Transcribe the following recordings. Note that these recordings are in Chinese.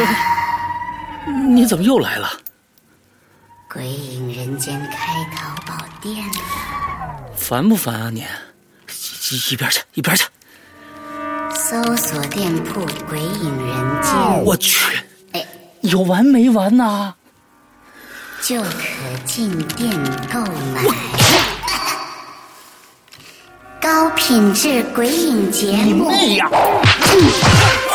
你怎么又来了？鬼影人间开淘宝店了，烦不烦啊你？一一边去，一边去！搜索店铺“鬼影人间我去，哎，有完没完呐？”就可进店购买。高品质鬼影节目，妹呀！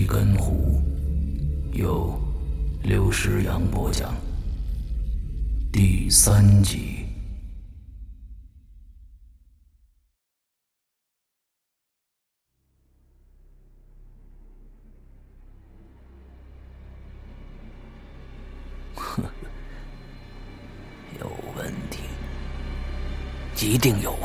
七根胡，由刘诗阳播讲。第三集呵。有问题，一定有。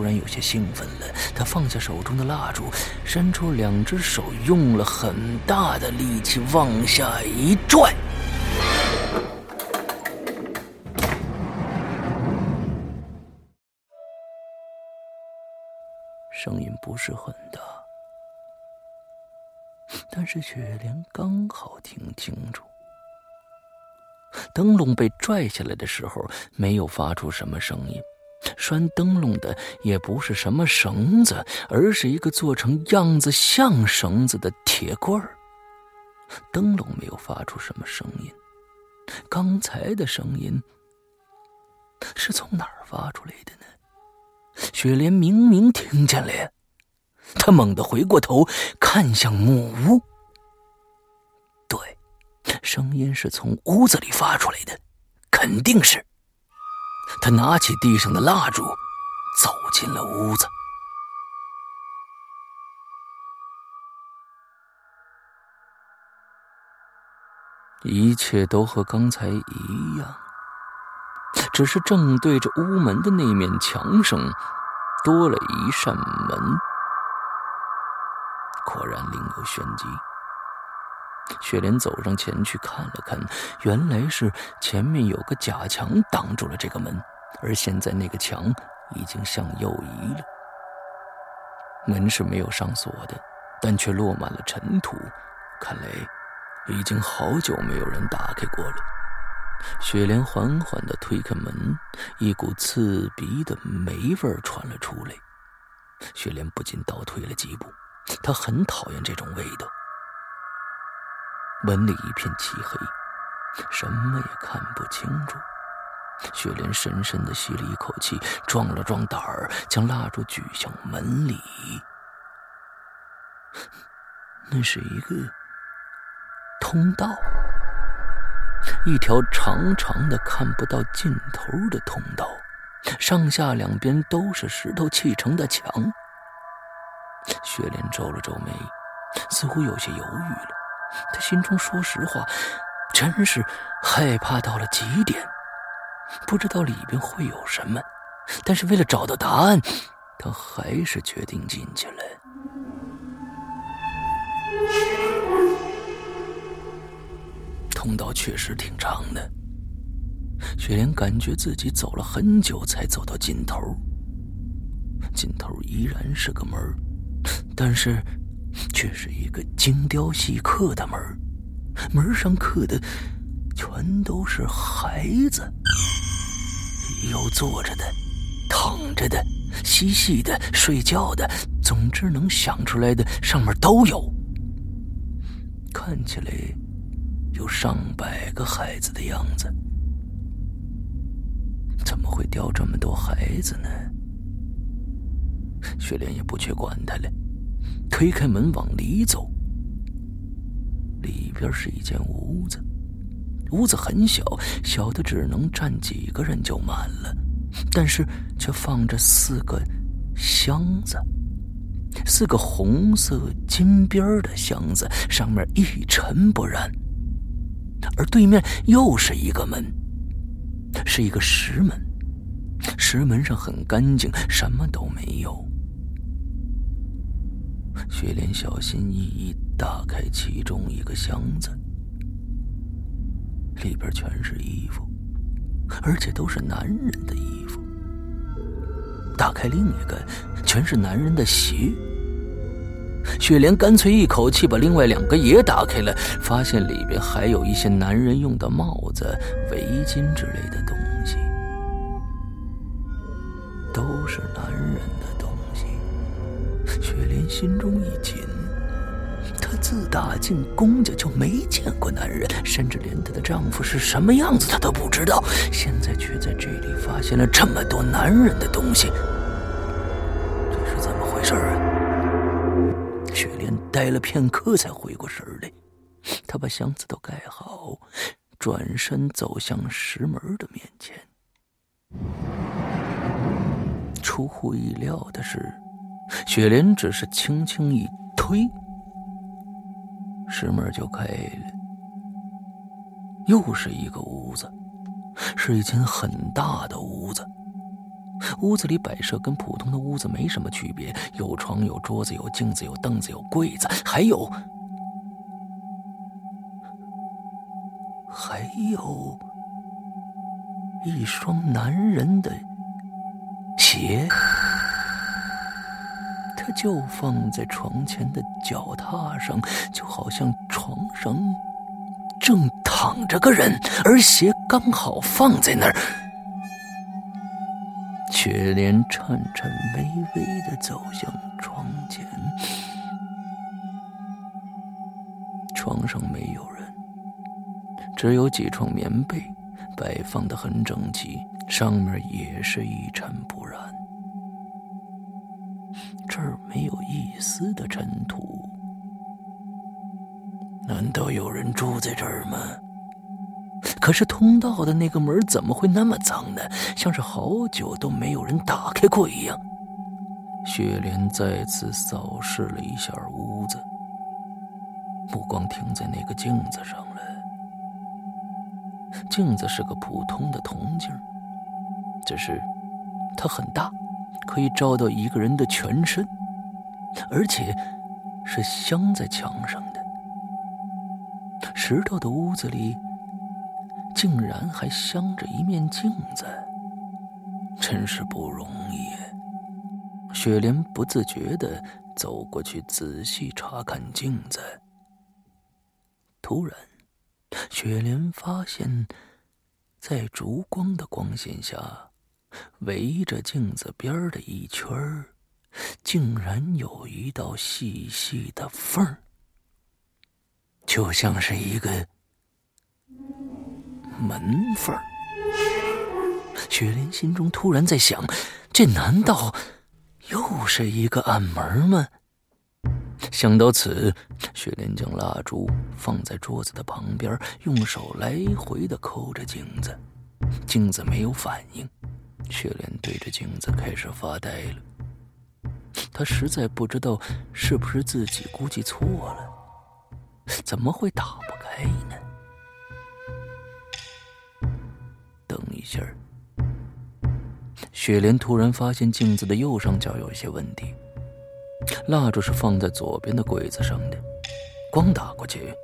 突然有些兴奋了，他放下手中的蜡烛，伸出两只手，用了很大的力气往下一拽。声音不是很大，但是雪莲刚好听清楚。灯笼被拽下来的时候，没有发出什么声音。拴灯笼的也不是什么绳子，而是一个做成样子像绳子的铁棍儿。灯笼没有发出什么声音，刚才的声音是从哪儿发出来的呢？雪莲明明听见了呀！她猛地回过头，看向木屋。对，声音是从屋子里发出来的，肯定是。他拿起地上的蜡烛，走进了屋子。一切都和刚才一样，只是正对着屋门的那面墙上多了一扇门。果然另有玄机。雪莲走上前去看了看，原来是前面有个假墙挡住了这个门，而现在那个墙已经向右移了。门是没有上锁的，但却落满了尘土，看来已经好久没有人打开过了。雪莲缓缓地推开门，一股刺鼻的霉味传了出来，雪莲不禁倒退了几步，她很讨厌这种味道。门里一片漆黑，什么也看不清楚。雪莲深深的吸了一口气，壮了壮胆儿，将蜡烛举向门里。那是一个通道，一条长长的、看不到尽头的通道，上下两边都是石头砌成的墙。雪莲皱了皱眉，似乎有些犹豫了。他心中说实话，真是害怕到了极点，不知道里边会有什么，但是为了找到答案，他还是决定进去了。通道确实挺长的，雪莲感觉自己走了很久才走到尽头，尽头依然是个门但是。却是一个精雕细刻的门门上刻的全都是孩子，有坐着的，躺着的，嬉戏的、睡觉的，总之能想出来的上面都有。看起来有上百个孩子的样子，怎么会掉这么多孩子呢？雪莲也不去管他了，推开门往里走。里边是一间屋子，屋子很小，小的只能站几个人就满了，但是却放着四个箱子，四个红色金边的箱子，上面一尘不染。而对面又是一个门，是一个石门，石门上很干净，什么都没有。雪莲小心翼翼打开其中一个箱子，里边全是衣服，而且都是男人的衣服。打开另一个，全是男人的鞋。雪莲干脆一口气把另外两个也打开了，发现里边还有一些男人用的帽子、围巾之类的东西，都是男人的东。雪莲心中一紧，她自打进宫家就没见过男人，甚至连她的丈夫是什么样子她都不知道。现在却在这里发现了这么多男人的东西，这是怎么回事啊？雪莲呆了片刻，才回过神来。她把箱子都盖好，转身走向石门的面前。出乎意料的是。雪莲只是轻轻一推，石门就开了。又是一个屋子，是一间很大的屋子。屋子里摆设跟普通的屋子没什么区别，有床，有桌子，有镜子，有凳子，有柜子，还有，还有一双男人的鞋。他就放在床前的脚踏上，就好像床上正躺着个人，而鞋刚好放在那儿。雪莲颤颤巍巍的走向床前，床上没有人，只有几床棉被摆放的很整齐，上面也是一尘不染。这儿没有一丝的尘土，难道有人住在这儿吗？可是通道的那个门怎么会那么脏呢？像是好久都没有人打开过一样。雪莲再次扫视了一下屋子，目光停在那个镜子上了。镜子是个普通的铜镜，只是它很大。可以照到一个人的全身，而且是镶在墙上的。石头的屋子里竟然还镶着一面镜子，真是不容易。雪莲不自觉的走过去仔细查看镜子，突然，雪莲发现，在烛光的光线下。围着镜子边的一圈竟然有一道细细的缝儿，就像是一个门缝儿。雪莲心中突然在想：这难道又是一个暗门吗？想到此，雪莲将蜡烛放在桌子的旁边，用手来回的抠着镜子，镜子没有反应。雪莲对着镜子开始发呆了，她实在不知道是不是自己估计错了，怎么会打不开呢？等一下，雪莲突然发现镜子的右上角有一些问题，蜡烛是放在左边的柜子上的，光打过去，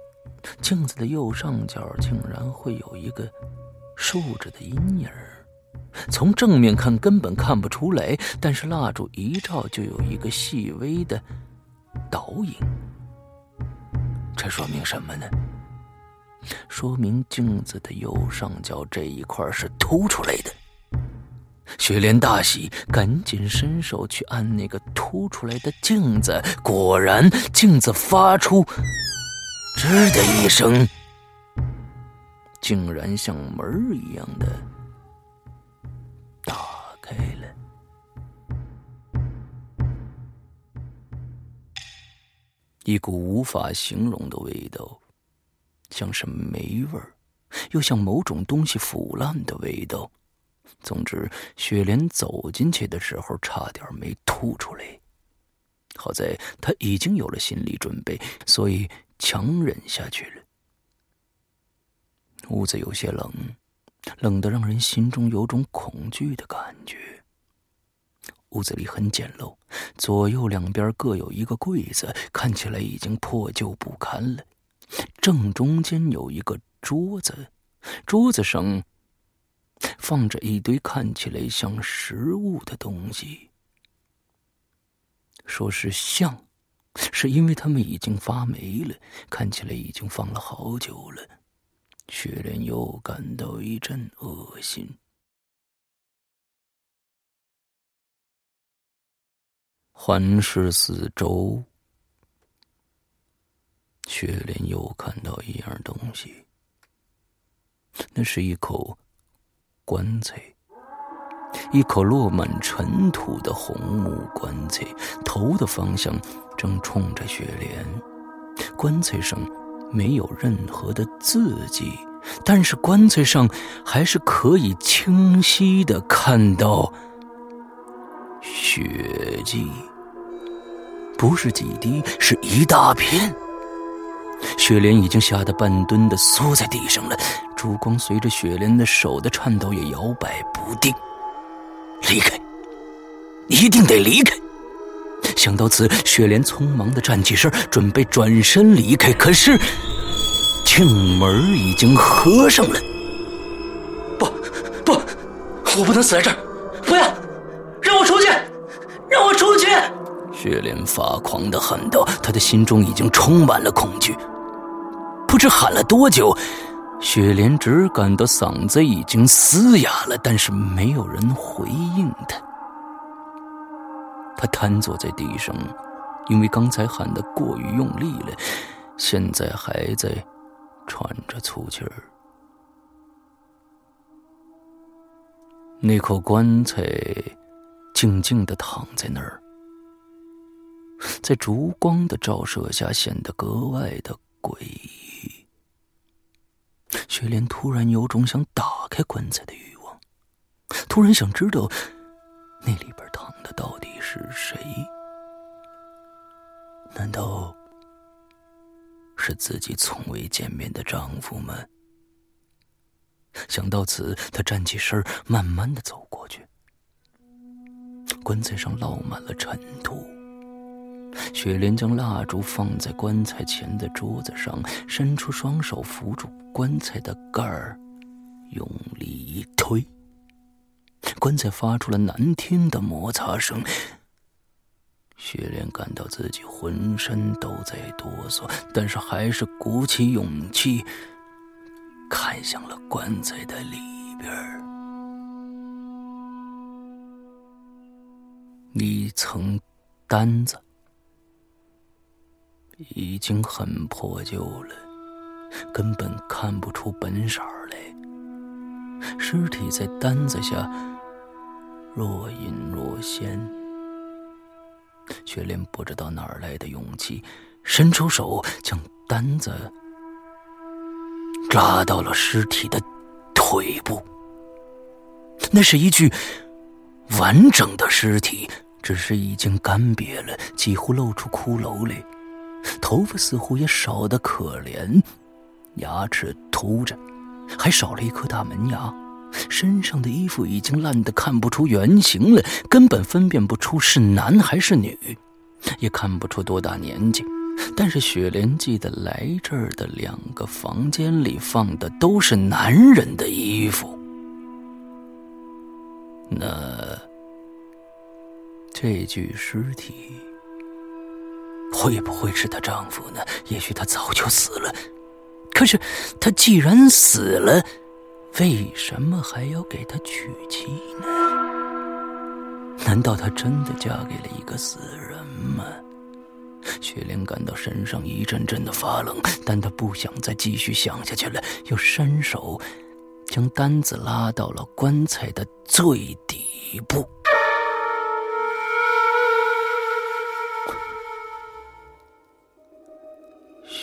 镜子的右上角竟然会有一个竖着的阴影儿。从正面看根本看不出来，但是蜡烛一照就有一个细微的倒影。这说明什么呢？说明镜子的右上角这一块是凸出来的。雪莲大喜，赶紧伸手去按那个凸出来的镜子，果然，镜子发出“吱”的一声，竟然像门一样的一股无法形容的味道，像是霉味儿，又像某种东西腐烂的味道。总之，雪莲走进去的时候，差点没吐出来。好在他已经有了心理准备，所以强忍下去了。屋子有些冷，冷得让人心中有种恐惧的感觉。屋子里很简陋，左右两边各有一个柜子，看起来已经破旧不堪了。正中间有一个桌子，桌子上放着一堆看起来像食物的东西。说是像，是因为它们已经发霉了，看起来已经放了好久了。雪莲又感到一阵恶心。环视四周，雪莲又看到一样东西。那是一口棺材，一口落满尘土的红木棺材，头的方向正冲着雪莲。棺材上没有任何的字迹，但是棺材上还是可以清晰的看到。血迹，不是几滴，是一大片。雪莲已经吓得半蹲的缩在地上了，烛光随着雪莲的手的颤抖也摇摆不定。离开，一定得离开。想到此，雪莲匆忙的站起身，准备转身离开。可是，庆门已经合上了。不，不，我不能死在这儿！不要！让我出去！让我出去！雪莲发狂的喊道，他的心中已经充满了恐惧。不知喊了多久，雪莲只感到嗓子已经嘶哑了，但是没有人回应他。他瘫坐在地上，因为刚才喊的过于用力了，现在还在喘着粗气儿。那口棺材。静静的躺在那儿，在烛光的照射下显得格外的诡异。雪莲突然有种想打开棺材的欲望，突然想知道那里边躺的到底是谁？难道是自己从未见面的丈夫吗？想到此，她站起身，慢慢的走过去。棺材上落满了尘土。雪莲将蜡烛放在棺材前的桌子上，伸出双手扶住棺材的盖儿，用力一推，棺材发出了难听的摩擦声。雪莲感到自己浑身都在哆嗦，但是还是鼓起勇气，看向了棺材的里边儿。一层单子已经很破旧了，根本看不出本色来。尸体在单子下若隐若现。雪莲不知道哪儿来的勇气，伸出手将单子扎到了尸体的腿部。那是一具完整的尸体。只是已经干瘪了，几乎露出骷髅来，头发似乎也少得可怜，牙齿凸着，还少了一颗大门牙。身上的衣服已经烂得看不出原形了，根本分辨不出是男还是女，也看不出多大年纪。但是雪莲记得来这儿的两个房间里放的都是男人的衣服，那。这具尸体会不会是她丈夫呢？也许他早就死了。可是他既然死了，为什么还要给她娶妻呢？难道她真的嫁给了一个死人吗？雪莲感到身上一阵阵的发冷，但她不想再继续想下去了，又伸手将单子拉到了棺材的最底部。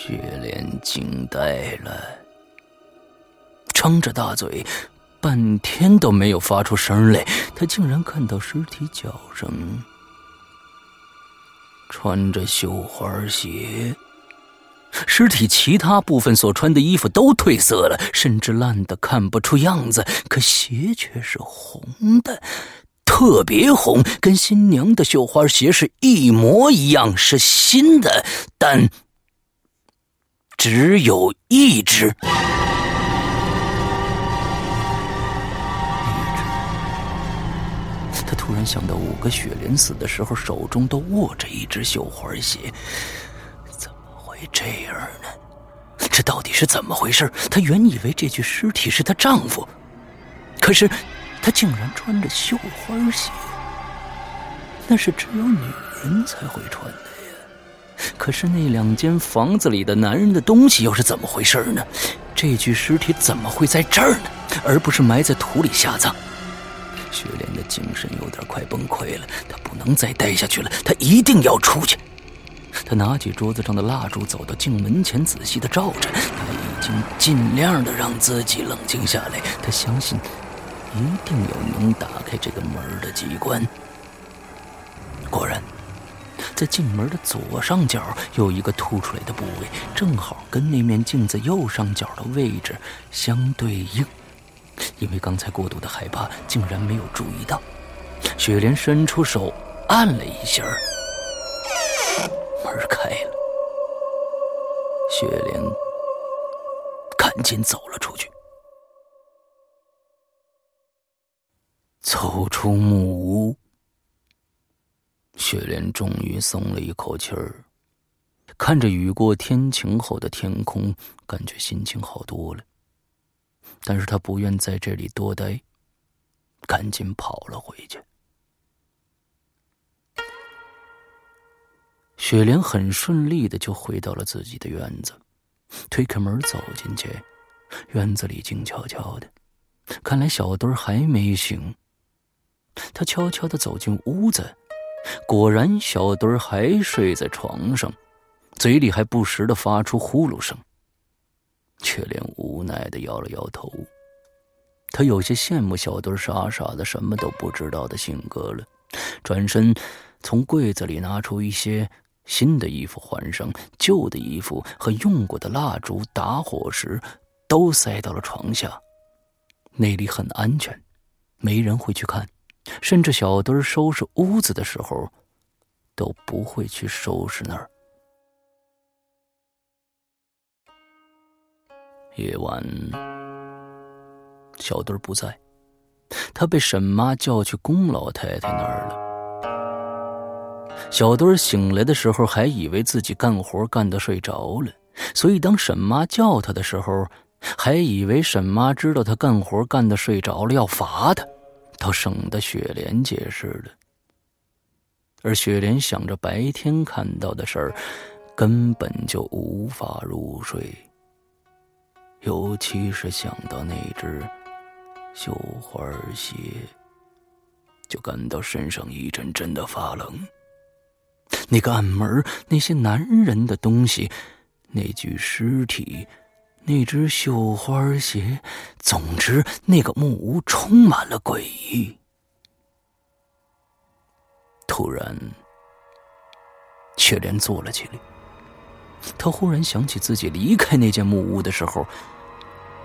雪莲惊呆了，张着大嘴，半天都没有发出声来。他竟然看到尸体脚上穿着绣花鞋，尸体其他部分所穿的衣服都褪色了，甚至烂的看不出样子，可鞋却是红的，特别红，跟新娘的绣花鞋是一模一样，是新的，但。只有一只，他突然想到，五个雪莲死的时候手中都握着一只绣花鞋，怎么会这样呢？这到底是怎么回事？他原以为这具尸体是她丈夫，可是他竟然穿着绣花鞋，那是只有女人才会穿。可是那两间房子里的男人的东西又是怎么回事呢？这具尸体怎么会在这儿呢？而不是埋在土里下葬？雪莲的精神有点快崩溃了，她不能再待下去了，她一定要出去。她拿起桌子上的蜡烛，走到镜门前，仔细的照着。她已经尽量的让自己冷静下来，她相信一定有能打开这个门的机关。果然。在进门的左上角有一个凸出来的部位，正好跟那面镜子右上角的位置相对应。因为刚才过度的害怕，竟然没有注意到。雪莲伸出手按了一下，门开了。雪莲赶紧走了出去，走出木屋。雪莲终于松了一口气儿，看着雨过天晴后的天空，感觉心情好多了。但是他不愿在这里多待，赶紧跑了回去。雪莲很顺利的就回到了自己的院子，推开门走进去，院子里静悄悄的，看来小墩还没醒。他悄悄的走进屋子。果然，小墩儿还睡在床上，嘴里还不时的发出呼噜声。却连无奈的摇了摇头。他有些羡慕小墩傻傻的什么都不知道的性格了。转身，从柜子里拿出一些新的衣服换上，旧的衣服和用过的蜡烛打火石，都塞到了床下。那里很安全，没人会去看。甚至小墩收拾屋子的时候，都不会去收拾那儿。夜晚，小墩不在，他被沈妈叫去龚老太太那儿了。小墩醒来的时候，还以为自己干活干的睡着了，所以当沈妈叫他的时候，还以为沈妈知道他干活干的睡着了，要罚他。倒省得雪莲解释了，而雪莲想着白天看到的事儿，根本就无法入睡。尤其是想到那只绣花鞋，就感到身上一阵阵的发冷。那个暗门，那些男人的东西，那具尸体。那只绣花鞋，总之，那个木屋充满了诡异。突然，雪莲坐了起来。他忽然想起自己离开那间木屋的时候，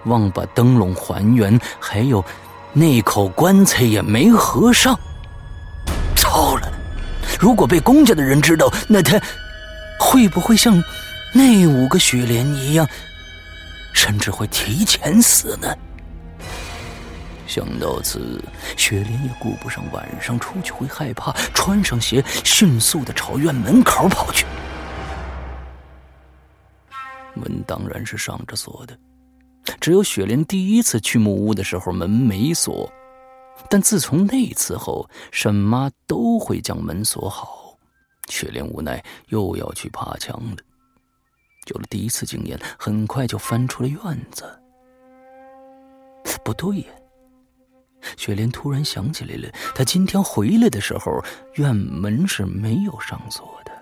忘把灯笼还原，还有那口棺材也没合上。糟了！如果被公家的人知道，那他会不会像那五个雪莲一样？甚至会提前死呢。想到此，雪莲也顾不上晚上出去会害怕，穿上鞋，迅速的朝院门口跑去。门当然是上着锁的，只有雪莲第一次去木屋的时候门没锁，但自从那次后，沈妈都会将门锁好。雪莲无奈又要去爬墙了。有了第一次经验，很快就翻出了院子。不对呀！雪莲突然想起来了，她今天回来的时候，院门是没有上锁的。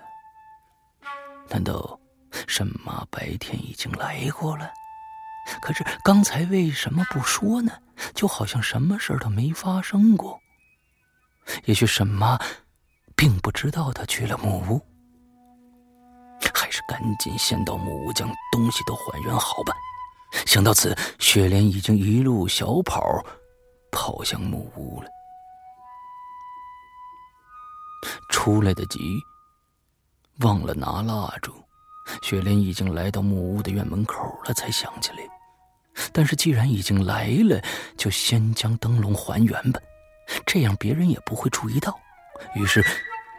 难道沈妈白天已经来过了？可是刚才为什么不说呢？就好像什么事都没发生过。也许沈妈并不知道她去了木屋，还是赶紧先到木屋将东西都还原好吧。想到此，雪莲已经一路小跑跑向木屋了。出来的急，忘了拿蜡烛。雪莲已经来到木屋的院门口了，才想起来。但是既然已经来了，就先将灯笼还原吧，这样别人也不会注意到。于是，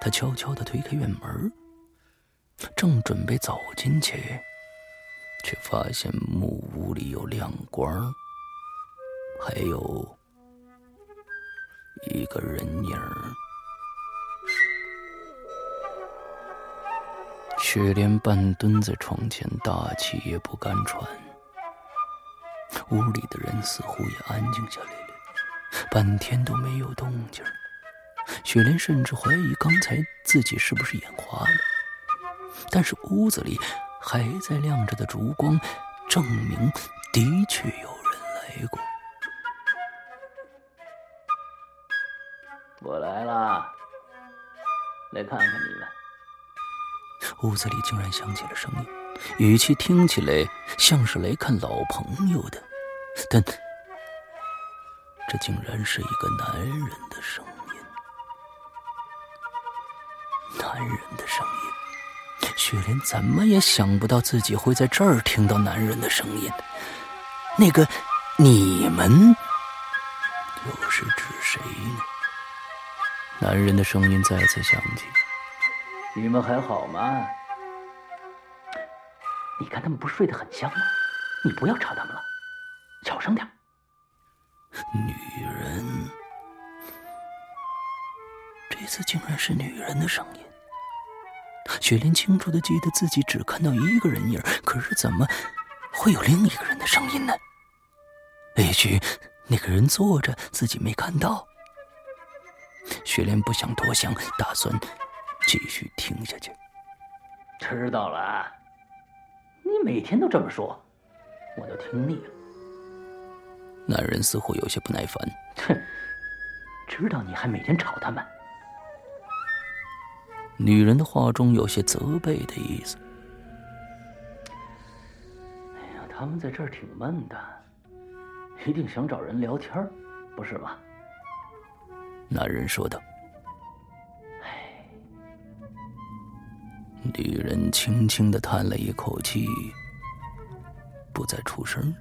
他悄悄地推开院门，正准备走进去，却发现木屋里有亮光，还有一个人影雪莲半蹲在床前，大气也不敢喘。屋里的人似乎也安静下来了，半天都没有动静。雪莲甚至怀疑刚才自己是不是眼花了。但是屋子里还在亮着的烛光，证明的确有人来过。我来了，来看看你们。屋子里竟然响起了声音，语气听起来像是来看老朋友的，但这竟然是一个男人的声音。男人的声音，雪莲怎么也想不到自己会在这儿听到男人的声音。那个你们又是指谁呢？男人的声音再次响起。你们还好吗？你看他们不睡得很香吗？你不要吵他们了，小声点。女人，这次竟然是女人的声音。雪莲清楚的记得自己只看到一个人影，可是怎么会有另一个人的声音呢？也许那个人坐着，自己没看到。雪莲不想多想，打算。继续听下去。知道了，你每天都这么说，我都听腻了。男人似乎有些不耐烦。哼，知道你还每天吵他们。女人的话中有些责备的意思。哎呀，他们在这儿挺闷的，一定想找人聊天，不是吧？男人说道。女人轻轻的叹了一口气，不再出声了。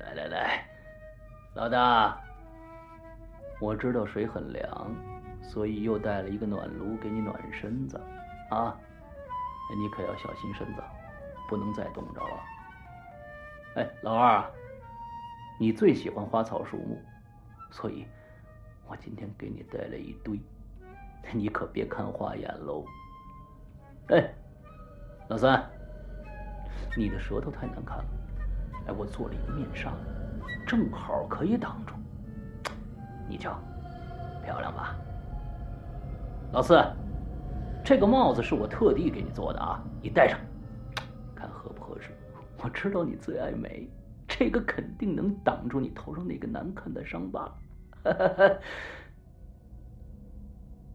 来来来，老大，我知道水很凉，所以又带了一个暖炉给你暖身子，啊，你可要小心身子，不能再冻着了。哎，老二，你最喜欢花草树木，所以，我今天给你带了一堆。你可别看花眼喽！哎，老三，你的舌头太难看了。哎，我做了一个面纱，正好可以挡住。你瞧，漂亮吧？老四，这个帽子是我特地给你做的啊，你戴上，看合不合适？我知道你最爱美，这个肯定能挡住你头上那个难看的伤疤。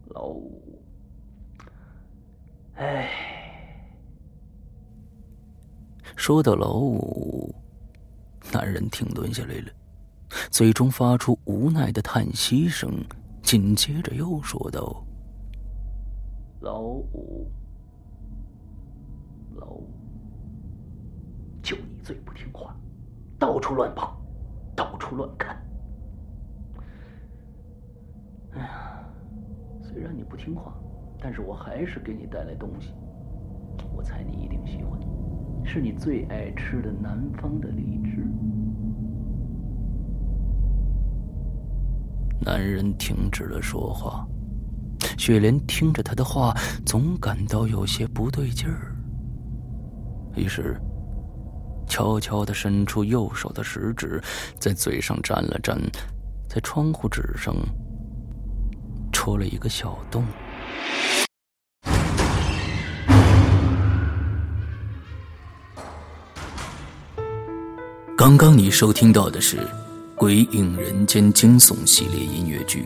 老五，哎，说到老五，男人停顿下来了，最终发出无奈的叹息声，紧接着又说道：“老五，老五，就你最不听话，到处乱跑，到处乱看。哎呀！”虽然你不听话，但是我还是给你带来东西。我猜你一定喜欢，是你最爱吃的南方的荔枝。男人停止了说话。雪莲听着他的话，总感到有些不对劲儿。于是，悄悄的伸出右手的食指，在嘴上沾了沾，在窗户纸上戳了一个小洞。刚刚你收听到的是《鬼影人间》惊悚系列音乐剧。